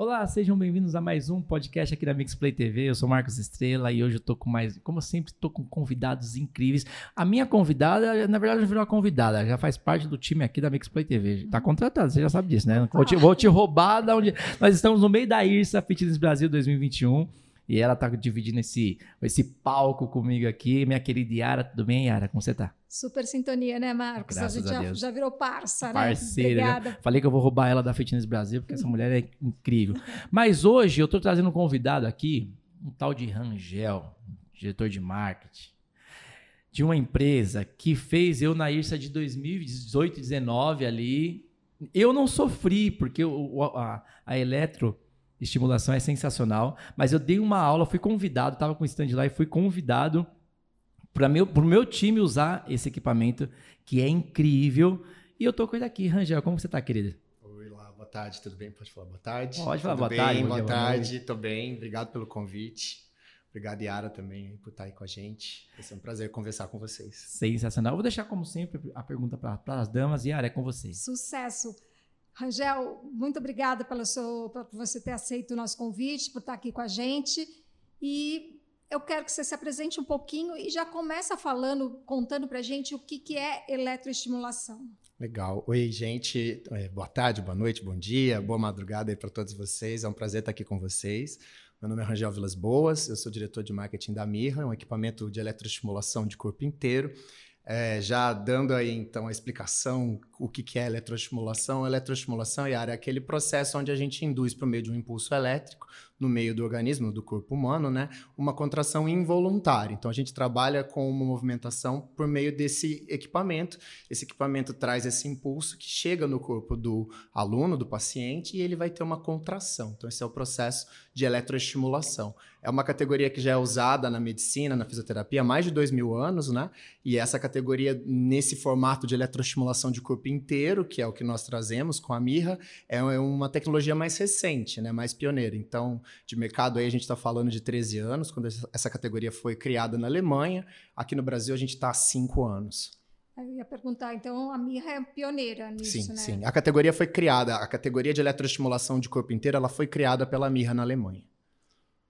Olá, sejam bem-vindos a mais um podcast aqui da Mixplay TV. Eu sou Marcos Estrela e hoje eu tô com mais, como sempre, tô com convidados incríveis. A minha convidada, na verdade, não virou uma convidada, já faz parte do time aqui da Mixplay TV. Tá contratada, você já sabe disso, né? Vou te, vou te roubar da onde. Nós estamos no meio da IRSA Fitness Brasil 2021. E ela tá dividindo esse, esse palco comigo aqui. Minha querida Yara, tudo bem, Yara? Como você tá? Super sintonia, né, Marcos? Graças a gente a já, Deus. já virou parça, né? Parceira. Obrigada. Falei que eu vou roubar ela da Fitness Brasil, porque essa mulher é incrível. Mas hoje eu tô trazendo um convidado aqui, um tal de Rangel, diretor de marketing, de uma empresa que fez eu na IRSA de 2018, 19 ali. Eu não sofri, porque a, a eletro estimulação é sensacional, mas eu dei uma aula, fui convidado, estava com o stand lá e fui convidado para meu, o meu time usar esse equipamento, que é incrível. E eu tô com ele aqui. Rangel, como você tá, querida? Oi lá, boa tarde, tudo bem? Pode falar boa tarde? Pode falar Tudo boa bem? tarde, boa tarde, tô bem, obrigado pelo convite. Obrigado, Yara, também por estar aí com a gente. Vai ser um prazer conversar com vocês. Sensacional. Eu vou deixar, como sempre, a pergunta para as damas. Yara, é com vocês. Sucesso. Rangel, muito obrigada pelo seu, por você ter aceito o nosso convite, por estar aqui com a gente. E eu quero que você se apresente um pouquinho e já começa falando, contando para a gente o que, que é eletroestimulação. Legal. Oi, gente. É, boa tarde, boa noite, bom dia, boa madrugada aí para todos vocês. É um prazer estar aqui com vocês. Meu nome é Rangel Vilas Boas, eu sou diretor de marketing da Mirra, um equipamento de eletroestimulação de corpo inteiro. É, já dando aí então a explicação o que, que é eletroestimulação. Eletroestimulação é aquele processo onde a gente induz por meio de um impulso elétrico no meio do organismo, do corpo humano, né, uma contração involuntária. Então a gente trabalha com uma movimentação por meio desse equipamento. Esse equipamento traz esse impulso que chega no corpo do aluno, do paciente, e ele vai ter uma contração. Então esse é o processo de eletroestimulação. É uma categoria que já é usada na medicina, na fisioterapia há mais de dois mil anos, né? E essa categoria, nesse formato de eletroestimulação de corpo inteiro, que é o que nós trazemos com a Mirra, é uma tecnologia mais recente, né? mais pioneira. Então, de mercado aí a gente está falando de 13 anos, quando essa categoria foi criada na Alemanha. Aqui no Brasil a gente está há 5 anos. Eu ia perguntar, então a Mirra é pioneira nisso, sim, né? sim. A categoria foi criada, a categoria de eletroestimulação de corpo inteiro, ela foi criada pela Mirra na Alemanha.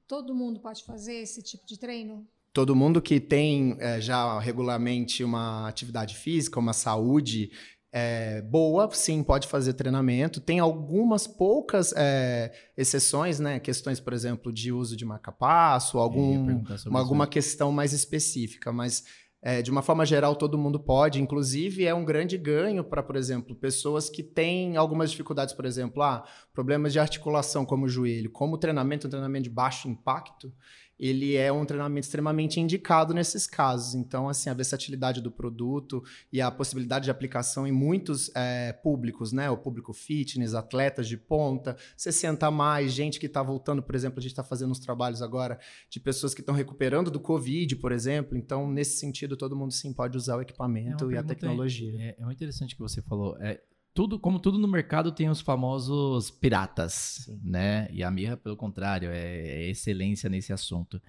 Todo mundo pode fazer esse tipo de treino? Todo mundo que tem é, já regularmente uma atividade física, uma saúde é, boa, sim, pode fazer treinamento. Tem algumas poucas é, exceções, né? Questões, por exemplo, de uso de marca-passo, algum, uma, alguma questão mais específica, mas é, de uma forma geral, todo mundo pode. Inclusive, é um grande ganho para, por exemplo, pessoas que têm algumas dificuldades, por exemplo, ah, problemas de articulação, como o joelho. Como o treinamento, um treinamento de baixo impacto, ele é um treinamento extremamente indicado nesses casos. Então, assim, a versatilidade do produto e a possibilidade de aplicação em muitos é, públicos, né? O público fitness, atletas de ponta, 60 a mais, gente que está voltando, por exemplo, a gente está fazendo uns trabalhos agora de pessoas que estão recuperando do Covid, por exemplo. Então, nesse sentido, todo mundo sim pode usar o equipamento É e a tecnologia. É, é muito interessante que você falou. É, tudo, como tudo no mercado tem os famosos piratas, Sim. né? E a Mirra, pelo contrário, é, é excelência nesse assunto.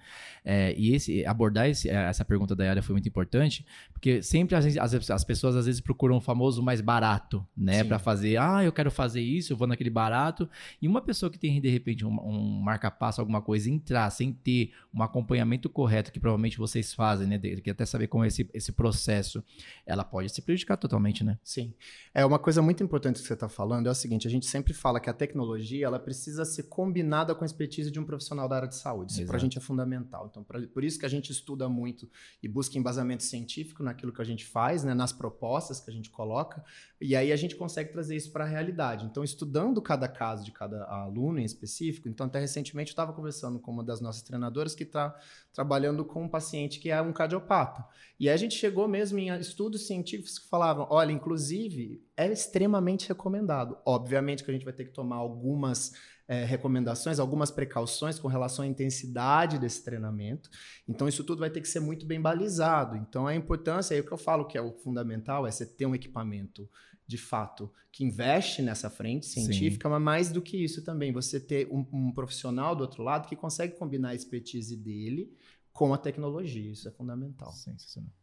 É, e esse, abordar esse- essa pergunta da área foi muito importante, porque sempre vezes, as, as pessoas às vezes procuram o famoso mais barato, né? Para fazer, ah, eu quero fazer isso, eu vou naquele barato. E uma pessoa que tem de repente um, um marca-passo, alguma coisa, entrar sem ter um acompanhamento correto, que provavelmente vocês fazem, né? Que até saber como é esse, esse processo, ela pode se prejudicar totalmente, né? Sim. É uma coisa muito importante que você está falando é o seguinte: a gente sempre fala que a tecnologia ela precisa ser combinada com a expertise de um profissional da área de saúde. Isso para a gente é fundamental. Então, pra- por isso que a gente estuda muito e busca embasamento científico naquilo que a gente faz, né, nas propostas que a gente coloca, e aí a gente consegue trazer isso para a realidade. Então, estudando cada caso de cada aluno em específico, então até recentemente eu estava conversando com uma das nossas treinadoras que está trabalhando com um paciente que é um cardiopata. E aí a gente chegou mesmo em estudos científicos que falavam, olha, inclusive é extremamente recomendado. Obviamente que a gente vai ter que tomar algumas eh, recomendações, algumas precauções com relação à intensidade desse treinamento. Então isso tudo vai ter que ser muito bem balizado. Então a importância, aí o que eu falo que é o fundamental é você ter um equipamento de fato que investe nessa frente científica, mas mais do que isso também, você ter um, um profissional do outro lado que consegue combinar a expertise dele com a tecnologia. Isso é fundamental. Sensacional.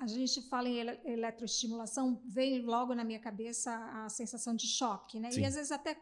A gente fala em ele eletroestimulação, vem logo na minha cabeça a sensação de choque, né? Sim. E às vezes até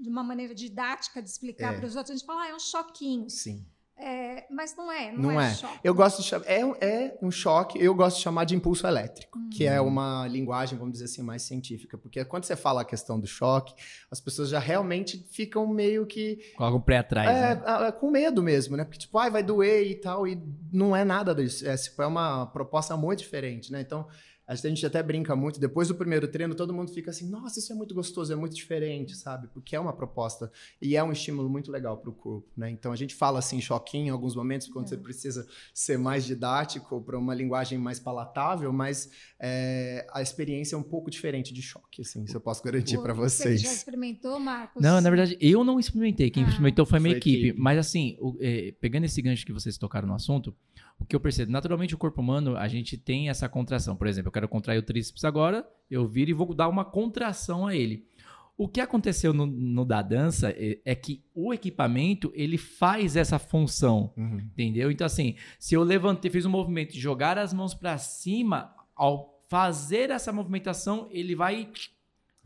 de uma maneira didática de explicar É. para os outros, a gente fala, ah, é um choquinho. Sim. É, mas não é, não, Não é, é. choque. Eu gosto de chamar. É, é um choque, eu gosto de chamar de impulso elétrico, que é uma linguagem, vamos dizer assim, mais científica. Porque quando você fala a questão do choque, as pessoas já realmente ficam meio que Coloca o pé atrás, É, né? com medo mesmo, né? Porque, tipo, ai, vai doer e tal, e não é nada disso. É, tipo, é uma proposta muito diferente, né? Então, a gente até brinca muito, depois do primeiro treino, todo mundo fica assim, nossa, isso é muito gostoso, é muito diferente, sabe? Porque é uma proposta e é um estímulo muito legal para o corpo, né? Então, a gente fala assim, choquinho em alguns momentos, quando você precisa ser mais didático, para uma linguagem mais palatável, mas é, a experiência é um pouco diferente de choque, assim, isso eu posso garantir para Você vocês. já experimentou, Marcos? Não, na verdade, eu não experimentei. Quem Ah, experimentou foi a minha equipe. equipe. Mas assim, o- é, pegando esse gancho que vocês tocaram no assunto, o que eu percebo, naturalmente o corpo humano, a gente tem essa contração. Por exemplo, eu quero contrair o tríceps agora, eu viro e vou dar uma contração a ele. O que aconteceu no, no da dança é, é que o equipamento, ele faz essa função. Uhum. Entendeu? Então, assim, se eu levantei, fiz um movimento de jogar as mãos pra cima, ao fazer essa movimentação, ele vai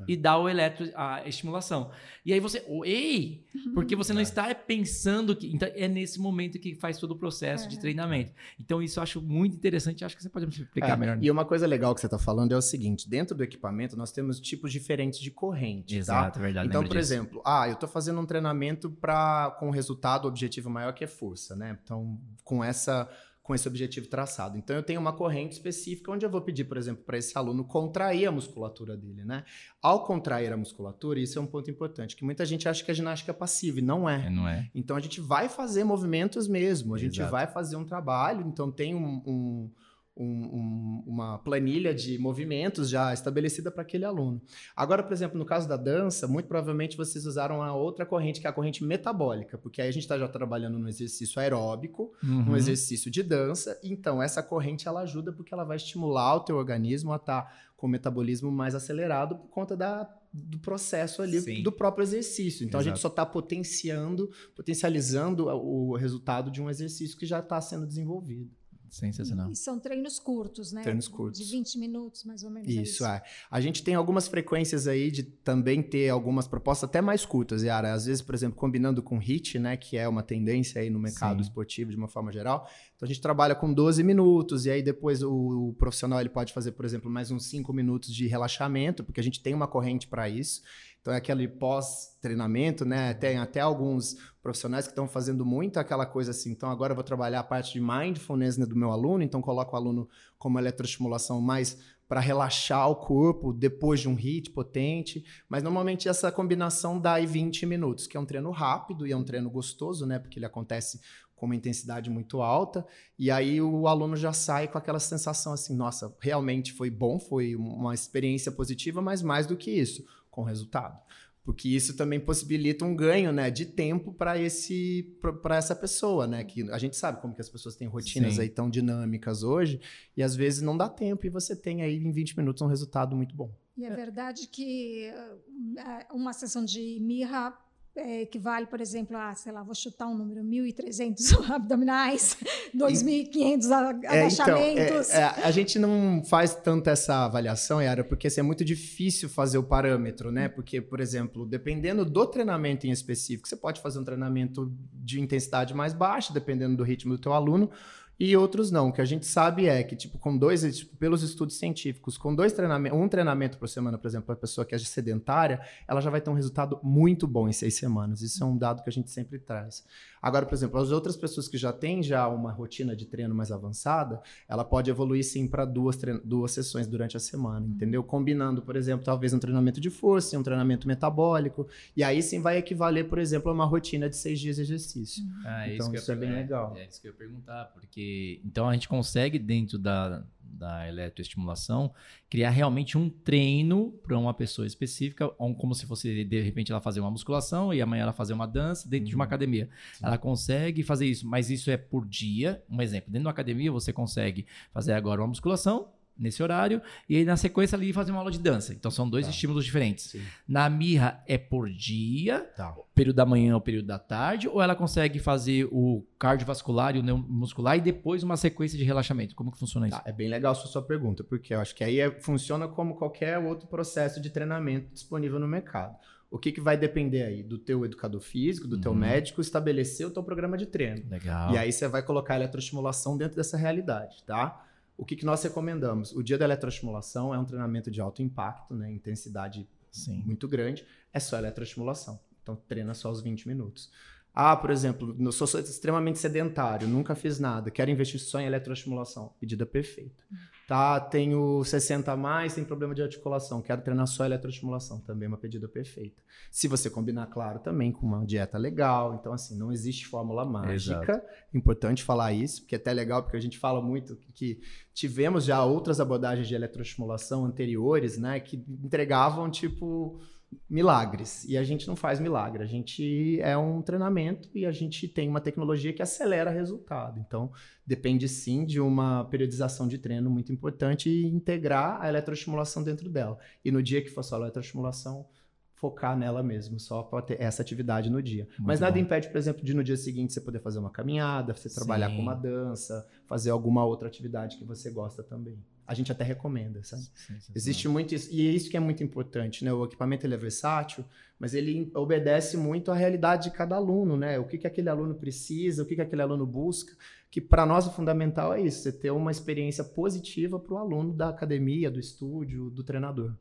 e dá o eletro, a estimulação. E aí você, oh, ei, porque você não É. está pensando que. Então, é nesse momento que faz todo o processo de É. treinamento. Então, isso eu acho muito interessante. Acho que você pode me explicar É, melhor. E uma coisa legal que você está falando é o seguinte: dentro do equipamento nós temos tipos diferentes de corrente. Tá? Exato, é verdade. Então, por disso. exemplo, ah, eu estou fazendo um treinamento para com um resultado, objetivo maior que é força, né? Então, com essa com esse objetivo traçado. Então, eu tenho uma corrente específica onde eu vou pedir, por exemplo, para esse aluno contrair a musculatura dele, né? Ao contrair a musculatura, isso é um ponto importante, que muita gente acha que a ginástica é passiva, e não é. É, não é? Então a gente vai fazer movimentos mesmo, a gente Exato. vai fazer um trabalho, então tem um- um- um- um- uma planilha de movimentos já estabelecida para aquele aluno. Agora, por exemplo, no caso da dança, muito provavelmente vocês usaram a outra corrente, que é a corrente metabólica, porque aí a gente está já trabalhando no exercício aeróbico, Uhum. um exercício de dança. Então, essa corrente ela ajuda porque ela vai estimular o teu organismo a estar com o metabolismo mais acelerado por conta da, do processo ali Sim. do próprio exercício. Então, a gente Exato. só está potenciando, potencializando o resultado de um exercício que já está sendo desenvolvido. Sensacional. E são treinos curtos, né? Treinos curtos. De 20 minutos, mais ou menos. Isso, é. A gente tem algumas frequências aí de também ter algumas propostas até mais curtas, Yara. Às vezes, por exemplo, combinando com HIIT, né, que é uma tendência aí no mercado Sim. esportivo de uma forma geral. Então a gente trabalha com 12 minutos e aí depois o, o profissional ele pode fazer, por exemplo, mais uns 5 minutos de relaxamento, porque a gente tem uma corrente para isso. Então é aquele pós-treinamento, né? Tem até alguns profissionais que estão fazendo muito aquela coisa assim. Então agora eu vou trabalhar a parte de mindfulness né, do meu aluno, então coloco o aluno como eletroestimulação mais para relaxar o corpo depois de um hit potente, mas normalmente essa combinação dá aí 20 minutos, que é um treino rápido e é um treino gostoso, né? Porque ele acontece com uma intensidade muito alta, e aí o aluno já sai com aquela sensação assim, nossa, realmente foi bom, foi uma experiência positiva, mas mais do que isso, com resultado. Porque isso também possibilita um ganho, né, de tempo para esse para essa pessoa, né, que a gente sabe como que as pessoas têm rotinas Sim. aí tão dinâmicas hoje, e às vezes não dá tempo e você tem aí em 20 minutos um resultado muito bom. E é verdade que uh, uma sessão de mirra é, equivale, por exemplo, a, sei lá, vou chutar um número, 1.300 abdominais, 2.500 a- É, agachamentos. é, é, a gente não faz tanto essa avaliação, Yara, porque assim, é muito difícil fazer o parâmetro, né? Porque, por exemplo, dependendo do treinamento em específico, você pode fazer um treinamento de intensidade mais baixa, dependendo do ritmo do teu aluno, e outros não. O que a gente sabe é que, tipo, com dois, tipo, pelos estudos científicos, com dois treinamentos, um treinamento por semana, por exemplo, para a pessoa que é sedentária, ela já vai ter um resultado muito bom em seis semanas. Isso é um dado que a gente sempre traz. Agora, por exemplo, as outras pessoas que já têm já uma rotina de treino mais avançada, ela pode evoluir sim para duas, duas sessões durante a semana, entendeu? Combinando, por exemplo, talvez um treinamento de força e um treinamento metabólico. E aí sim vai equivaler, por exemplo, a uma rotina de seis dias de exercício. Ah, Então, que eu isso é bem per- legal. É isso que eu ia perguntar, porque então a gente consegue, dentro da, da eletroestimulação, criar realmente um treino para uma pessoa específica, como se fosse, de repente, ela fazer uma musculação e amanhã ela fazer uma dança dentro de uma Uhum. academia. Sim. Ela consegue fazer isso, mas isso é por dia. Um exemplo, dentro de uma academia você consegue fazer agora uma musculação nesse horário, e aí na sequência ali fazer uma aula de dança. Então são dois Tá. estímulos diferentes. Sim. Na Mirra é por dia, Tá. período da manhã ou período da tarde, ou ela consegue fazer o cardiovascular e o neuromuscular e depois uma sequência de relaxamento? Como que funciona isso? Tá, é bem legal a sua, pergunta, porque eu acho que aí é- funciona como qualquer outro processo de treinamento disponível no mercado. O que, que vai depender aí? Do teu educador físico, do teu Uhum. médico, estabelecer o teu programa de treino. Legal. E aí você vai colocar a eletroestimulação dentro dessa realidade, tá? O que, que nós recomendamos? O dia da eletroestimulação é um treinamento de alto impacto, né? Intensidade Sim. muito grande, é só eletroestimulação. Então treina só os 20 minutos. Ah, por exemplo, eu sou sou extremamente sedentário, nunca fiz nada, quero investir só em eletroestimulação. Pedida perfeita. Tá, tenho 60 a mais, tem problema de articulação, quero treinar só eletroestimulação, também é uma pedida perfeita. Se você combinar, claro, também com uma dieta legal, então assim, não existe fórmula mágica. Importante falar isso, porque é até legal, porque a gente fala muito que tivemos já outras abordagens de eletroestimulação anteriores, né, que entregavam tipo milagres. E a gente não faz milagre, a gente é um treinamento e a gente tem uma tecnologia que acelera resultado. Então, depende sim de uma periodização de treino muito importante e integrar a eletroestimulação dentro dela. E no dia que for só a eletroestimulação, focar nela mesmo, só para ter essa atividade no dia. Mas Muito nada bom. impede, por exemplo, de no dia seguinte você poder fazer uma caminhada, você trabalhar Sim. com uma dança, fazer alguma outra atividade que você gosta também. A gente até recomenda, sabe? Sensacional. Existe muito isso, e é isso que é muito importante, né? O equipamento ele é versátil, mas ele obedece muito à realidade de cada aluno, né? O que, que aquele aluno precisa, o que, que aquele aluno busca, que para nós o fundamental é isso, você ter uma experiência positiva para o aluno da academia, do estúdio, do treinador.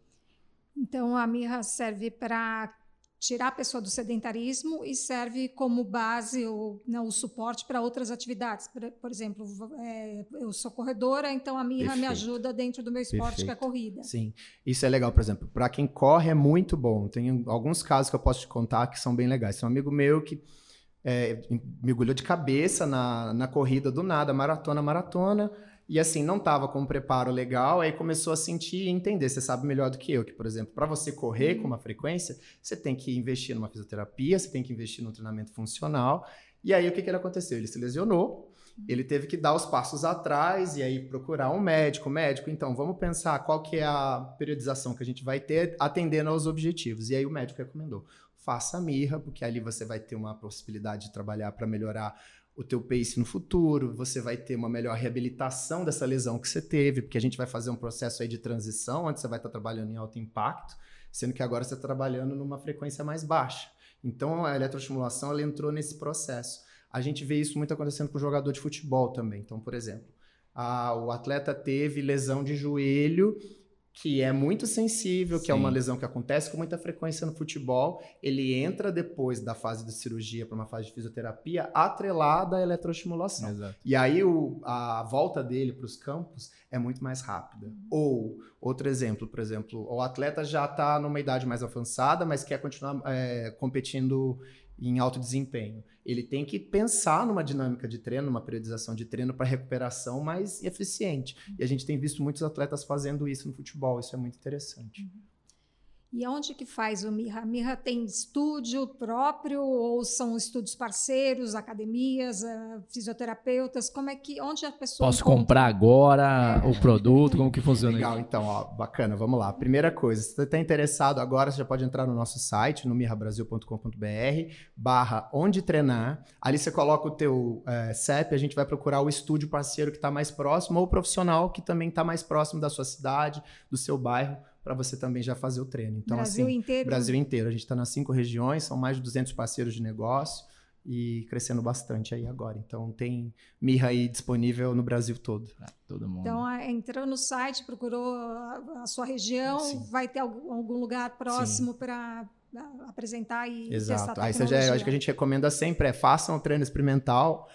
Então, a Mirra serve para tirar a pessoa do sedentarismo e serve como base ou não, o suporte para outras atividades. Por, por exemplo, é, eu sou corredora, então a Mirra me Perfeito. ajuda dentro do meu esporte, que é a Perfeito. corrida. Sim, isso é legal, por exemplo, para quem corre é muito bom. Tem alguns casos que eu posso te contar que são bem legais. Tem um amigo meu que é, mergulhou de cabeça na, na corrida do nada, maratona, maratona, e assim, não estava com um preparo legal, aí começou a sentir e entender. Você sabe melhor do que eu, que, por exemplo, para você correr com uma frequência, você tem que investir numa fisioterapia, você tem que investir num treinamento funcional. E aí o que, que ele aconteceu? Ele se lesionou, ele teve que dar os passos atrás e aí procurar um médico. Médico, então, vamos pensar qual que é a periodização que a gente vai ter atendendo aos objetivos. E aí o médico recomendou, faça a mirra, porque ali você vai ter uma possibilidade de trabalhar para melhorar o teu pace no futuro, você vai ter uma melhor reabilitação dessa lesão que você teve, porque a gente vai fazer um processo aí de transição, onde você vai estar trabalhando em alto impacto, sendo que agora você está trabalhando numa frequência mais baixa. Então a eletroestimulação ela entrou nesse processo. A gente vê isso muito acontecendo com o jogador de futebol também. Então, por exemplo, a- o atleta teve lesão de joelho, que é muito sensível, que é Sim. uma lesão que acontece com muita frequência no futebol. Ele entra depois da fase de cirurgia para uma fase de fisioterapia atrelada à eletroestimulação. Exato. E aí o- a volta dele para os campos é muito mais rápida. Ou, outro exemplo, por exemplo, o atleta já está numa idade mais avançada, mas quer continuar é, competindo em alto desempenho. Ele tem que pensar numa dinâmica de treino, numa periodização de treino para recuperação mais eficiente. E a gente tem visto muitos atletas fazendo isso no futebol, isso é muito interessante. E aonde que faz o Mirra? A Mirra tem estúdio próprio ou são estúdios parceiros, academias, ah, fisioterapeutas? Como é que onde a pessoa Posso encontra? comprar agora o produto? Como que funciona Legal, isso? então, ó, bacana, vamos lá. Primeira coisa, se você está interessado agora, você já pode entrar no nosso site, no mirrabrasil.com.br, barra onde treinar. Ali você coloca o teu eh, CEP, a gente vai procurar o estúdio parceiro que está mais próximo ou o profissional que também está mais próximo da sua cidade, do seu bairro, para você também já fazer o treino. Então, Brasil assim, inteiro? Brasil inteiro. A gente está nas cinco regiões, são mais de 200 parceiros de negócio e crescendo bastante aí agora. Então, tem Mirra aí disponível no Brasil todo. Ah, Todo mundo. Então, ah, entrou no site, procurou a, a sua região, Sim. vai ter algum, lugar próximo para apresentar e testar a Exato. Aí você já, tecnologia. eu acho que a gente recomenda sempre é façam o treino experimental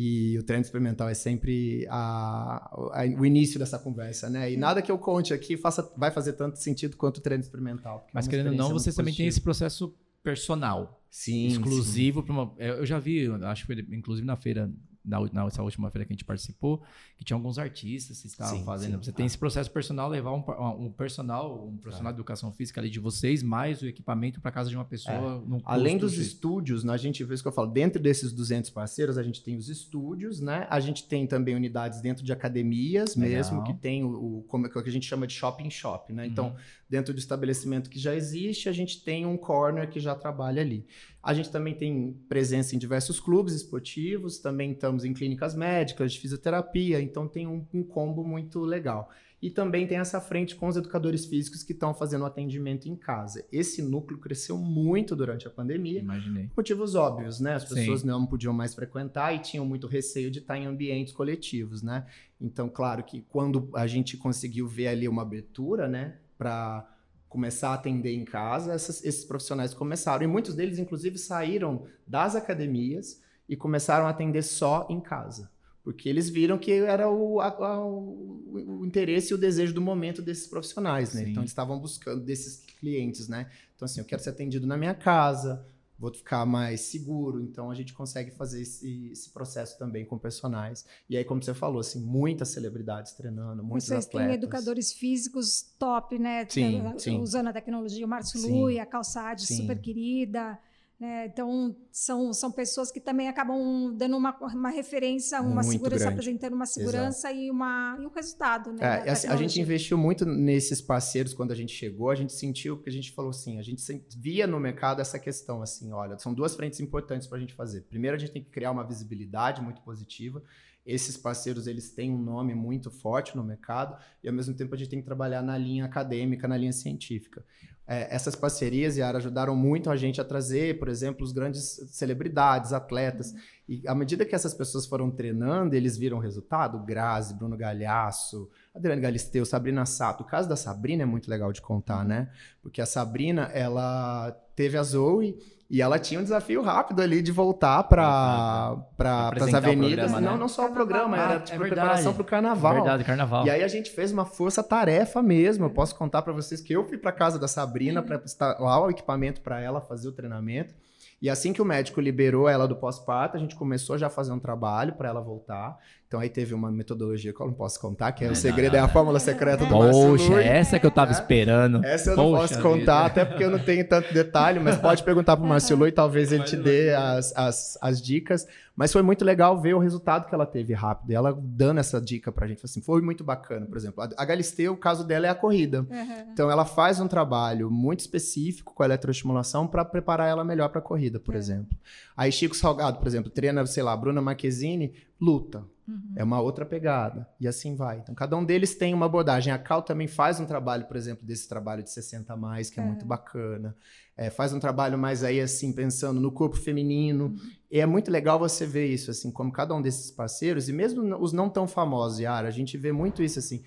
e o treino experimental é sempre a- a- o início dessa conversa, né? E nada que eu conte aqui faça, vai fazer tanto sentido quanto o treino experimental. é Mas uma querendo ou não, muito também têm positiva. esse processo personal, sim, exclusivo para uma. Eu já vi, acho que foi inclusive na feira na, nessa última feira que a gente participou, que tinha alguns artistas que estavam sim, fazendo. Sim. Você tem esse processo personal, levar um, um personal, um profissional de educação física ali de vocês, mais o equipamento para casa de uma pessoa. É. Além dos de... estúdios, né, a gente vê isso que eu falo, dentro desses 200 parceiros, a gente tem os estúdios, né? A gente tem também unidades dentro de academias Legal. mesmo, que tem o, o, como, é que a gente chama de shopping shop, né? Então, uhum. Dentro do estabelecimento que já existe, a gente tem um corner que já trabalha ali. A gente também tem presença em diversos clubes esportivos, também estamos em clínicas médicas, de fisioterapia, então tem um, um combo muito legal. E também tem essa frente com os educadores físicos que estão fazendo atendimento em casa. Esse núcleo cresceu muito durante a pandemia. Imaginei. Motivos óbvios, né? As pessoas Sim. não podiam mais frequentar e tinham muito receio de estar em ambientes coletivos, né? Então, claro que quando a gente conseguiu ver ali uma abertura, né, para começar a atender em casa, essas, esses profissionais começaram. E muitos deles, inclusive, saíram das academias e começaram a atender só em casa. Porque eles viram que era o, a, o, o, interesse e o desejo do momento desses profissionais, né? Então, eles estavam buscando desses clientes, né? Então, assim, eu quero ser atendido na minha casa, vou ficar mais seguro. Então a gente consegue fazer esse, esse, processo também com personagens. E aí, como você falou, assim, muitas celebridades treinando, muitos Vocês atletas. têm educadores físicos top, né? Sim, sim. Usando a tecnologia, o Márcio Lui, a Calçade, sim. super querida. Né? Então, são, são pessoas que também acabam dando uma, uma referência, uma muito segurança, grande. apresentando uma segurança e, uma, e um resultado. Né, é, assim, a gente investiu muito nesses parceiros quando a gente chegou, a gente sentiu, porque a gente falou assim, a gente via no mercado essa questão assim, olha, são duas frentes importantes para a gente fazer. Primeiro, a gente tem que criar uma visibilidade muito positiva, esses parceiros eles têm um nome muito forte no mercado e ao mesmo tempo a gente tem que trabalhar na linha acadêmica, na linha científica é, essas parcerias, Yara, ajudaram muito a gente a trazer, por exemplo, os grandes celebridades, atletas. E à medida que essas pessoas foram treinando, eles viram resultado. Grazi, Bruno Galhaço, Adriane Galisteu, Sabrina Sato. O caso da Sabrina é muito legal de contar, né? Porque a Sabrina, ela teve a Zoe e ela tinha um desafio rápido ali de voltar para pra, as avenidas. Programa, não, né? não só o programa, ah, era tipo, é preparação para o carnaval. Verdade, carnaval. E aí a gente fez uma força-tarefa mesmo. Eu posso contar para vocês que eu fui para casa da Sabrina para instalar o equipamento para ela fazer o treinamento. E assim que o médico liberou ela do pós-parto, a gente começou já a fazer um trabalho para ela voltar. Então aí teve uma metodologia que eu não posso contar, que é, o segredo é a fórmula secreta do Poxa, essa que eu tava esperando. Essa eu Poxa não posso contar, até porque eu não tenho tanto detalhe, mas pode perguntar pro Marcelo e talvez ele te dê as, as, as dicas. Mas foi muito legal ver o resultado que ela teve rápido. E ela dando essa dica pra gente, assim, foi muito bacana. Por exemplo, a Galisteu, o caso dela é a corrida. Uhum. Então ela faz um trabalho muito específico com a eletroestimulação para preparar ela melhor para a corrida, por uhum. exemplo. Aí Chico Salgado, por exemplo, treina, sei lá, Bruna Marquezine, luta. Uhum. É uma outra pegada. E assim vai. Então, cada um deles tem uma abordagem. A Cal também faz um trabalho, por exemplo, desse trabalho de 60 a mais, que é, é muito bacana. É, faz um trabalho mais aí, assim, pensando no corpo feminino. Uhum. E é muito legal você ver isso, assim, como cada um desses parceiros, e mesmo os não tão famosos, Yara, a gente vê muito isso, assim.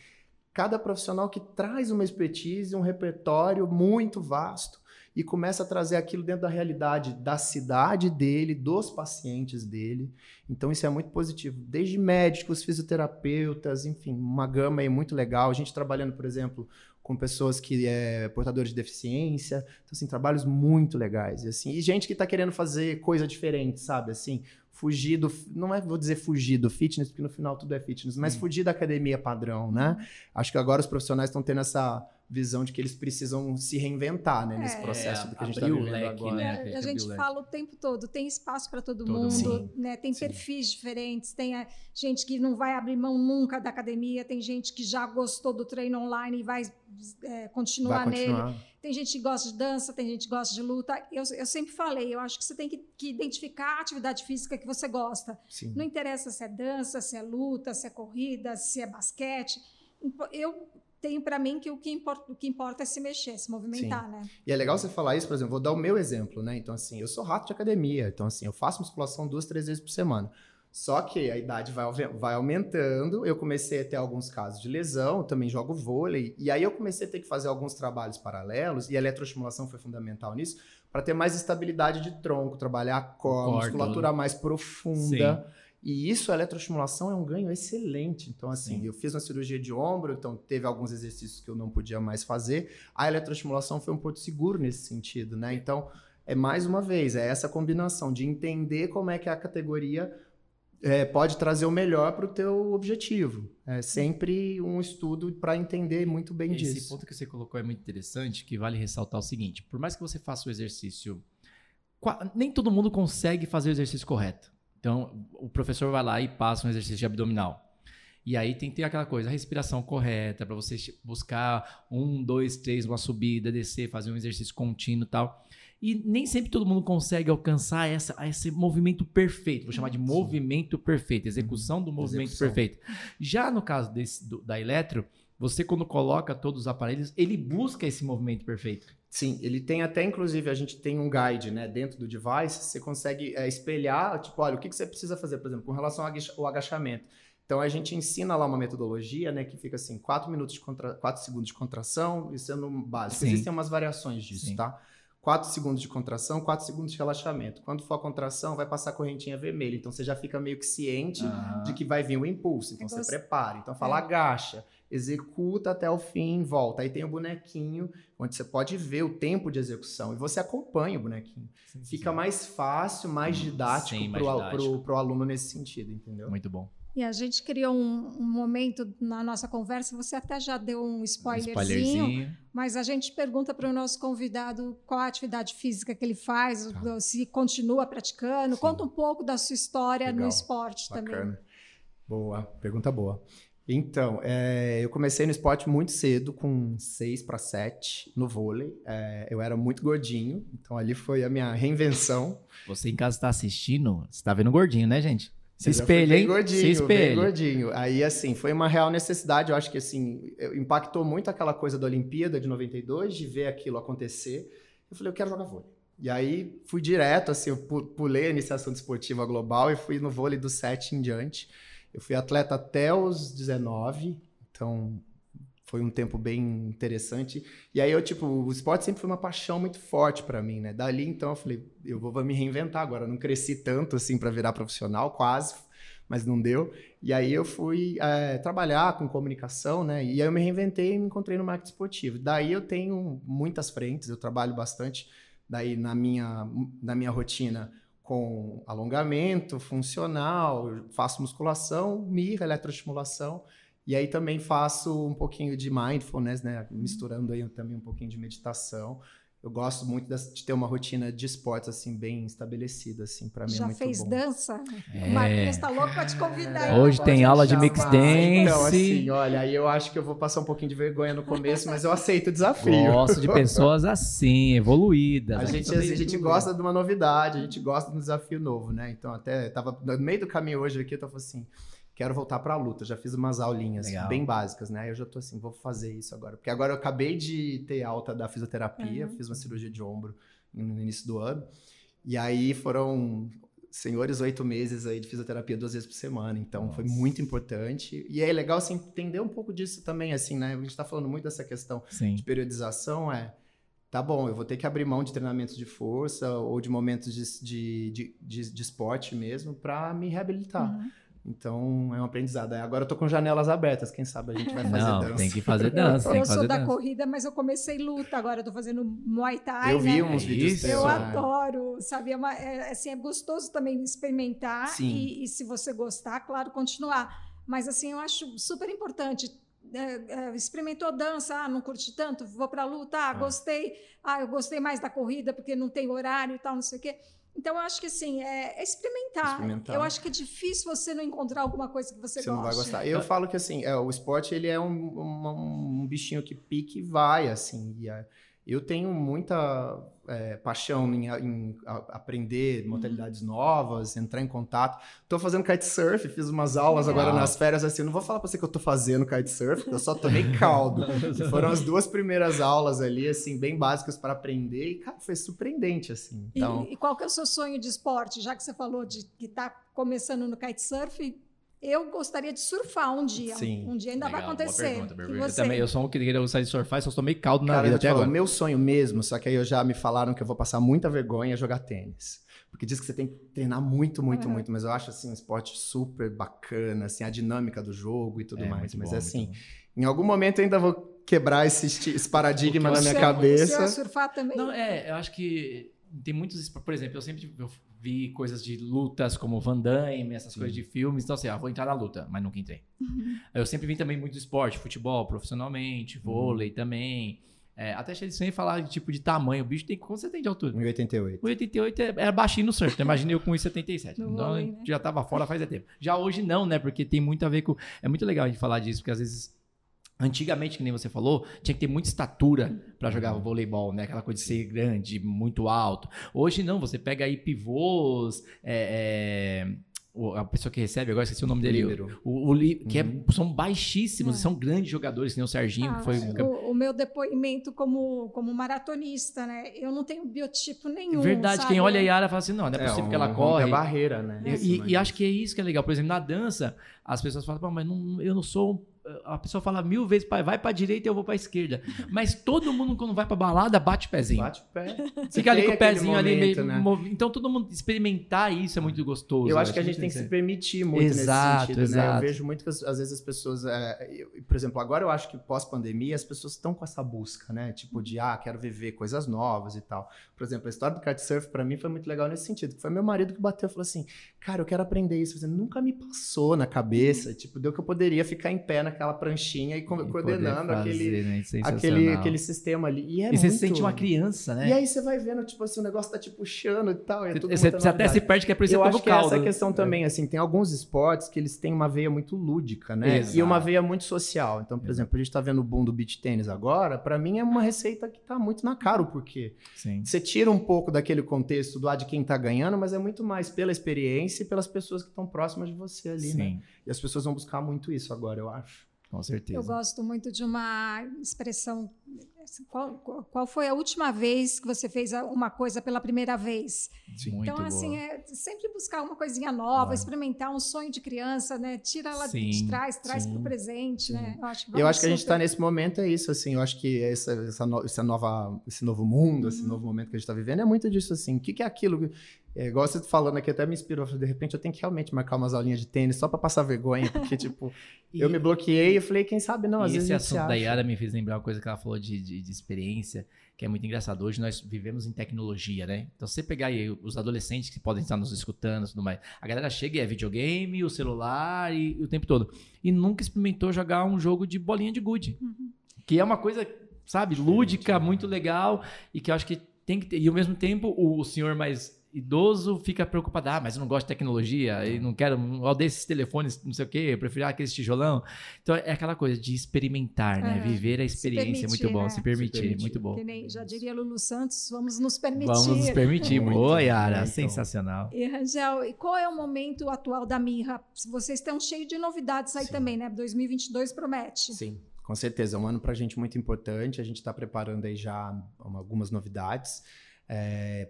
Cada profissional que traz uma expertise, um repertório muito vasto e começa a trazer aquilo dentro da realidade da cidade dele, dos pacientes dele. Então isso é muito positivo. Desde médicos, fisioterapeutas, enfim, uma gama aí muito legal. A gente trabalhando, por exemplo, com pessoas que é portadores de deficiência. Então, assim, trabalhos muito legais. E, assim, e gente que está querendo fazer coisa diferente, sabe? Assim, fugir do. Não é, vou dizer fugir do fitness, porque no final tudo é fitness, mas fugir da academia padrão, né? Acho que agora os profissionais estão tendo essa visão de que eles precisam se reinventar, né, nesse é, processo do que a gente está vivendo leque, agora. Né? a gente fala o tempo todo, tem espaço para todo, todo, mundo, né? Tem sim. perfis diferentes, tem a, gente que não vai abrir mão nunca da academia, tem gente que já gostou do treino online e vai, é, continuar, vai continuar, nele. Tem gente que gosta de dança, tem gente que gosta de luta. Eu, eu sempre falei, eu acho que você tem que, que identificar a atividade física que você gosta. Sim. Não interessa se é dança, se é luta, se é corrida, se é basquete. Eu tenho para mim que o que, importa, o que importa é se mexer, se movimentar, Sim. né? E é legal você falar isso, por exemplo, vou dar o meu exemplo, né? Então, assim, eu sou rato de academia, então, assim, eu faço musculação duas, três vezes por semana. Só que a idade vai, vai aumentando, eu comecei a ter alguns casos de lesão, também jogo vôlei, e aí eu comecei a ter que fazer alguns trabalhos paralelos, e a eletroestimulação foi fundamental nisso, para ter mais estabilidade de tronco, trabalhar a core, musculatura mais profunda. Sim. E isso, a eletroestimulação é um ganho excelente. Então, assim, Sim. eu fiz uma cirurgia de ombro, então teve alguns exercícios que eu não podia mais fazer. A eletroestimulação foi um porto seguro nesse sentido, né? Então, é mais uma vez, é essa combinação de entender como é que a categoria é, pode trazer o melhor para o teu objetivo. É sempre um estudo para entender muito bem Esse disso. Esse ponto que você colocou é muito interessante, que vale ressaltar o seguinte: por mais que você faça o exercício, nem todo mundo consegue fazer o exercício correto. Então, o professor vai lá e passa um exercício de abdominal. E aí tem que ter aquela coisa, a respiração correta, para você buscar um, dois, três, uma subida, descer, fazer um exercício contínuo e tal. E nem sempre todo mundo consegue alcançar essa, esse movimento perfeito. Vou chamar de Sim. movimento perfeito, execução do movimento execução. perfeito. Já no caso desse, do, da Eletro, você quando coloca todos os aparelhos, ele busca esse movimento perfeito. Sim, ele tem até, inclusive, a gente tem um guide, né, dentro do device, você consegue é, espelhar, tipo, olha, o que, que você precisa fazer, por exemplo, com relação ao agachamento. Então a gente ensina lá uma metodologia, né, que fica assim, 4 minutos de contra... 4 segundos de contração, isso é no básico. Sim. Existem umas variações disso, Sim. tá? 4 segundos de contração, 4 segundos de relaxamento. Quando for a contração, vai passar a correntinha vermelha. Então você já fica meio que ciente uhum. de que vai vir o impulso. Então você prepara. Então fala, é. agacha, executa até o fim, volta. Aí tem o bonequinho, onde você pode ver o tempo de execução e você acompanha o bonequinho. Sim, fica sim. mais fácil, mais didático para o aluno nesse sentido, entendeu? Muito bom. E a gente criou um, um, momento na nossa conversa, você até já deu um spoilerzinho, um spoilerzinho. mas a gente pergunta para o nosso convidado qual a atividade física que ele faz, tá. se continua praticando. Sim. Conta um pouco da sua história Legal. no esporte Bacana. também. Boa, pergunta boa. Então, é, eu comecei no esporte muito cedo, com 6 para 7, no vôlei. É, eu era muito gordinho, então ali foi a minha reinvenção. Você em casa está assistindo, você está vendo gordinho, né, gente? Se espelha, hein? Gordinho, Se espelha. Gordinho. Aí, assim, foi uma real necessidade. Eu acho que, assim, impactou muito aquela coisa da Olimpíada de 92, de ver aquilo acontecer. Eu falei, eu quero jogar vôlei. E aí, fui direto, assim, eu pulei a iniciação desportiva global e fui no vôlei do 7 em diante. Eu fui atleta até os 19, então foi um tempo bem interessante. E aí eu, tipo, o esporte sempre foi uma paixão muito forte para mim, né? Dali então eu falei, eu vou, vou me reinventar agora. Eu não cresci tanto assim para virar profissional, quase, mas não deu. E aí eu fui é, trabalhar com comunicação, né? E aí eu me reinventei e me encontrei no marketing esportivo. Daí eu tenho muitas frentes, eu trabalho bastante daí na minha, na minha rotina com alongamento funcional, faço musculação, mirra, eletroestimulação e aí também faço um pouquinho de mindfulness, né? Misturando aí também um pouquinho de meditação. Eu gosto muito de ter uma rotina de esportes, assim, bem estabelecida, assim, para mim é Já é muito fez bom. dança? É. O Marquinhos tá louco pra te convidar. Hoje tem aula de mix dance. Então, assim, olha, aí eu acho que eu vou passar um pouquinho de vergonha no começo, mas eu aceito o desafio. Gosto de pessoas assim, evoluídas. A gente, a gente gosta de uma novidade, a gente gosta de um desafio novo, né? Então, até, tava no meio do caminho hoje aqui, eu tava assim quero voltar para a luta. Já fiz umas aulinhas Legal. bem básicas, né? Eu já tô assim, vou fazer isso agora. Porque agora eu acabei de ter alta da fisioterapia, uhum. fiz uma cirurgia de ombro no início do ano. E aí foram senhores oito meses aí de fisioterapia duas vezes por semana. Então Nossa. foi muito importante. E é legal assim, entender um pouco disso também, assim, né? A gente está falando muito dessa questão Sim. de periodização, é. Tá bom, eu vou ter que abrir mão de treinamentos de força ou de momentos de, de, de, de, de esporte mesmo para me reabilitar. Uhum. Então é um aprendizado. Agora eu tô com janelas abertas, quem sabe a gente vai fazer Não, dança. Tem que fazer dança. Eu, eu sou da dança. corrida, mas eu comecei luta agora, eu tô fazendo Muay Thai. Eu vi né? uns vídeos Isso. Eu é. adoro, sabe? É, uma, é, assim, é gostoso também experimentar e, e, se você gostar, claro, continuar. Mas assim, eu acho super importante. É, é, experimentou dança, ah, não curti tanto, vou pra luta, ah, ah, gostei, ah, eu gostei mais da corrida porque não tem horário e tal, não sei o quê. Então, eu acho que assim, é, é experimentar. experimentar. Eu acho que é difícil você não encontrar alguma coisa que você, você gosta. não vai gostar. Eu falo que assim, é, o esporte ele é um, um, um bichinho que pique e vai, assim. E é, eu tenho muita é, paixão em, em aprender modalidades uhum. novas, entrar em contato. Estou fazendo kitesurf, fiz umas aulas agora nas férias, assim, não vou falar para você que eu estou fazendo kitesurf, eu só tomei caldo. foram as duas primeiras aulas ali, assim, bem básicas para aprender e, cara, foi surpreendente, assim. Então... E, e, qual que é o seu sonho de esporte? Já que você falou de que está começando no kitesurf, eu gostaria de surfar um dia. Sim. Um dia ainda Legal, vai acontecer. Pergunta, eu, também, eu sou um que queria gostar de surfar só tomei caldo na Cara, vida até agora. Meu sonho mesmo, só que aí eu já me falaram que eu vou passar muita vergonha jogar tênis. Porque diz que você tem que treinar muito, muito, uhum. muito. Mas eu acho, assim, um esporte super bacana, assim, a dinâmica do jogo e tudo é, mais. Mas, bom, assim, em algum momento eu ainda vou quebrar esse, esse paradigma na minha cabeça. Você vai surfar também? Não, é, eu acho que tem muitos... Por exemplo, eu sempre... Eu vi coisas de lutas como Van Damme, essas coisas de filmes. Então, assim, ah, vou entrar na luta, mas nunca entrei. Eu sempre vim também muito do esporte, futebol, profissionalmente, vôlei também. É, até achei sem falar de tipo de tamanho. O bicho tem quanto você tem de altura? 1,88. 1,88 é- era baixinho no surf, então imagina eu com 1,77. No Então vôlei, né? já tava fora faz tempo. Já hoje não, né? Porque tem muito a ver com. É muito legal a gente falar disso, porque às vezes. Antigamente, que nem você falou, tinha que ter muita estatura pra jogar voleibol, né? Aquela coisa de ser grande, muito alto. Hoje não, você pega aí pivôs, é, é, a pessoa que recebe, agora esqueci o nome dele. Líbero. O, o li- que é- Uhum. são baixíssimos, É. são grandes jogadores, que nem o Serginho, Ah, que foi um o, o meu depoimento como, como maratonista, né? Eu não tenho biotipo nenhum. Verdade, sabe? quem olha a Yara fala assim: não, não é possível que ela um- corre. a barreira, né? E, Isso, e- mas- e acho que é isso que é legal. Por exemplo, na dança, as pessoas falam, "Pô, mas não- eu não sou. A pessoa fala mil vezes, pai, vai pra direita e eu vou pra esquerda. Mas todo mundo, quando vai pra balada, bate o pezinho. Bate o pé. Fica ali com o pezinho ali momento, meio. né? movi- Então todo mundo experimentar isso é muito gostoso. Eu acho que a gente tem que se permitir muito Exato, nesse sentido, né? exato. Eu vejo muito que às vezes as pessoas, é, eu- por exemplo, agora eu acho que pós-pandemia as pessoas estão com essa busca, né? Tipo de, ah, quero viver coisas novas e tal. Por exemplo, a história do kitesurf pra mim foi muito legal nesse sentido. Foi meu marido que bateu e falou assim, cara, eu quero aprender isso. Eu falei, nunca me passou na cabeça, tipo, deu que eu poderia ficar em pé naquela pranchinha e co- E poder coordenando aquele, fazer, né? aquele, aquele sistema ali. E, é E você muito... se sente uma criança, né? E aí você vai vendo, tipo assim, o negócio tá te puxando e tal. e é você, você até se perde que é por isso Eu que acho que é essa caldo. questão também, assim, tem alguns esportes que eles têm uma veia muito lúdica, né? Exato. E uma veia muito social. Então, por exemplo, a gente tá vendo o boom do beach tênis agora, pra mim é uma receita que tá muito na cara o porquê. Sim. Você tira um pouco daquele contexto do ah, de quem tá ganhando, mas é muito mais pela experiência e pelas pessoas que estão próximas de você ali, né? Sim, E as pessoas vão buscar muito isso agora, eu acho. Com certeza. Eu gosto muito de uma expressão. Qual, qual- foi a última vez que você fez uma coisa pela primeira vez? Sim. Muito então, boa. assim, é sempre buscar uma coisinha nova, Claro. experimentar um sonho de criança, né? Tira ela Sim, de trás, traz sim, para o presente, né? Eu acho que, Eu acho que a gente está nesse momento, é isso, assim, eu acho que essa, essa, no- essa nova, esse novo mundo, esse novo momento que a gente está vivendo é muito disso, assim, o que, que é aquilo, é, igual você falando aqui, até me inspirou, falei, de repente eu tenho que realmente marcar umas aulinhas de tênis só para passar vergonha, porque, tipo, eu me bloqueei e falei, quem sabe não, às e vezes esse a gente se assunto da. Yara me fez lembrar uma coisa que ela falou de, de, de experiência, que é muito engraçado. Hoje nós vivemos em tecnologia, né? Então, você pegar aí os adolescentes que podem estar nos escutando e tudo mais, a galera chega e é videogame, o celular e, e o tempo todo. E nunca experimentou jogar um jogo de bolinha de gude. Que é uma coisa, sabe, lúdica, né? muito legal e que eu acho que tem que ter. E ao mesmo tempo, o, o senhor mais idoso fica preocupado, ah, mas eu não gosto de tecnologia, e não quero, eu odeio esses telefones, não sei o quê, eu prefiro aqueles tijolão. Então é aquela coisa de experimentar, né? É, Viver a experiência, muito permitir, bom, né? se permitir, Se permitir. muito bom. Que nem já diria Lulu Santos, vamos nos permitir. Vamos nos permitir. Muito, Boa, Yara, então. sensacional. E, Rangel, e qual é o momento atual da Mirra? Vocês estão cheios de novidades aí Sim. também, né? 2022 promete. Sim, com certeza. É um ano para a gente muito importante. A gente está preparando aí já uma- algumas novidades.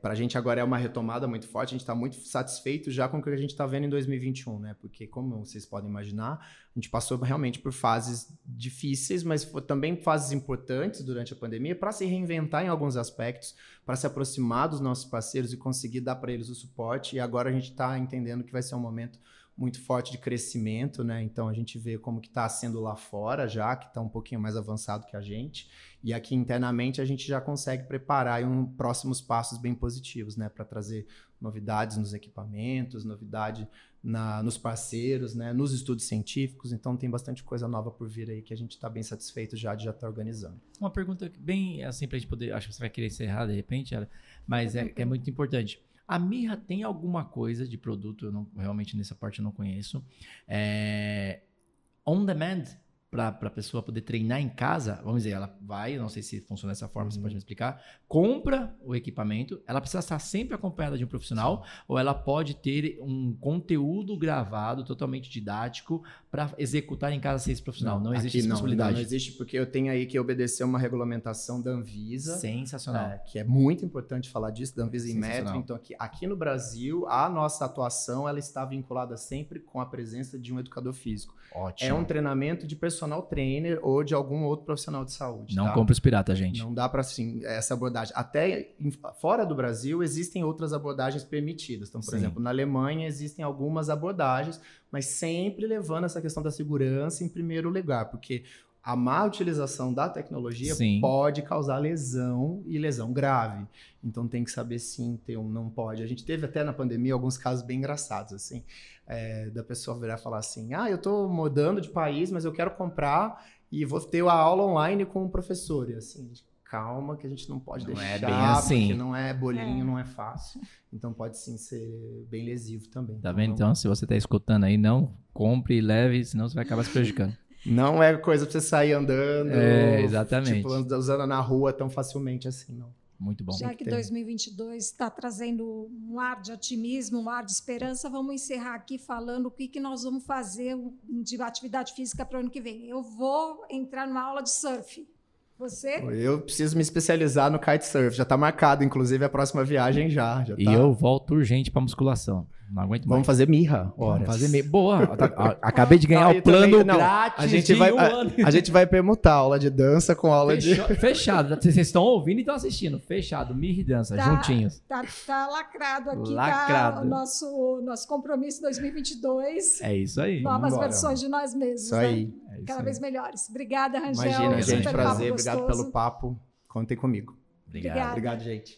Para a gente agora é uma retomada muito forte. A gente está muito satisfeito já com o que a gente está vendo em 2021, né? Porque, como vocês podem imaginar, a gente passou realmente por fases difíceis, mas também fases importantes durante a pandemia para se reinventar em alguns aspectos, para se aproximar dos nossos parceiros e conseguir dar para eles o suporte. E agora a gente está entendendo que vai ser um momento muito forte de crescimento, né? Então a gente vê como que está sendo lá fora já, que está um pouquinho mais avançado que a gente, e aqui internamente a gente já consegue preparar um próximos passos bem positivos, né? Para trazer novidades nos equipamentos, novidade na, nos parceiros, né? Nos estudos científicos. Então tem bastante coisa nova por vir aí que a gente está bem satisfeito já de já estar organizando. Uma pergunta bem assim pra gente poder. Acho que você vai querer encerrar de repente, mas é, é muito importante. A Mirra tem alguma coisa de produto, eu não, realmente nessa parte eu não conheço. É, on demand para a pessoa poder treinar em casa, vamos dizer, ela vai, não sei se funciona dessa forma, você Uhum. pode me explicar, compra o equipamento, ela precisa estar sempre acompanhada de um profissional, ou ela pode ter um conteúdo gravado totalmente didático para executar em casa sem esse profissional. Não, existe aqui essa não, possibilidade. Não, não existe porque eu tenho aí que obedecer uma regulamentação da Anvisa. Sensacional. É, que é muito importante falar disso, da Anvisa e. Metro. Então, aqui, aqui no Brasil, a nossa atuação ela está vinculada sempre com a presença de um educador físico. Ótimo. É um treinamento de personal trainer ou de algum outro profissional de saúde. Não tá? compra os piratas, gente. Não dá para assim, essa abordagem. Até em- fora do Brasil existem outras abordagens permitidas. Então, por Sim. exemplo, na Alemanha existem algumas abordagens, mas sempre levando essa questão da segurança em primeiro lugar, porque a má utilização da tecnologia Sim. pode causar lesão e lesão grave. Então tem que saber sim ter um não pode. A gente teve até na pandemia alguns casos bem engraçados, assim, é, da pessoa virar e falar assim: ah, eu estou mudando de país, mas eu quero comprar e vou ter a aula online com o professor. E assim, calma, que a gente não pode Não deixar, é bem assim. porque não é bolinho, É. não é fácil. Então pode sim ser bem lesivo também. Tá vendo? não- Então, se você tá escutando aí, não compre e leve, senão você vai acabar se prejudicando. Não é coisa pra você sair andando, É, exatamente. tipo, usando na rua tão facilmente assim, não. Muito bom. Já que que ter. 2022 está trazendo um ar de otimismo, um ar de esperança, vamos encerrar aqui falando o que, que nós vamos fazer de atividade física para o ano que vem. Eu vou entrar numa aula de surf. Você? Eu preciso me especializar no kitesurf. Já tá marcado, inclusive, a próxima viagem já. já E tá. eu volto urgente pra musculação. Não aguento mais. Vamos fazer mirra. Vamos horas. fazer meio. Boa! Tá- a- Acabei de ganhar Aí o plano também- não, grátis a gente de vai- um ano. A gente vai permutar aula de dança com aula de. Fechou- Fechado. Vocês estão ouvindo e estão assistindo. Fechado. Mirra e dança, Tá. juntinhos. Tá, tá lacrado aqui, Lacrado. tá o nosso, nosso compromisso 2022. É isso aí. Novas versões de nós mesmos, Isso né? aí. É isso Cada aí. vez melhores. Obrigada, Rangel. Imagina, gente. Prazer. Obrigado pelo papo. Contem comigo. Obrigado. Obrigado, gente.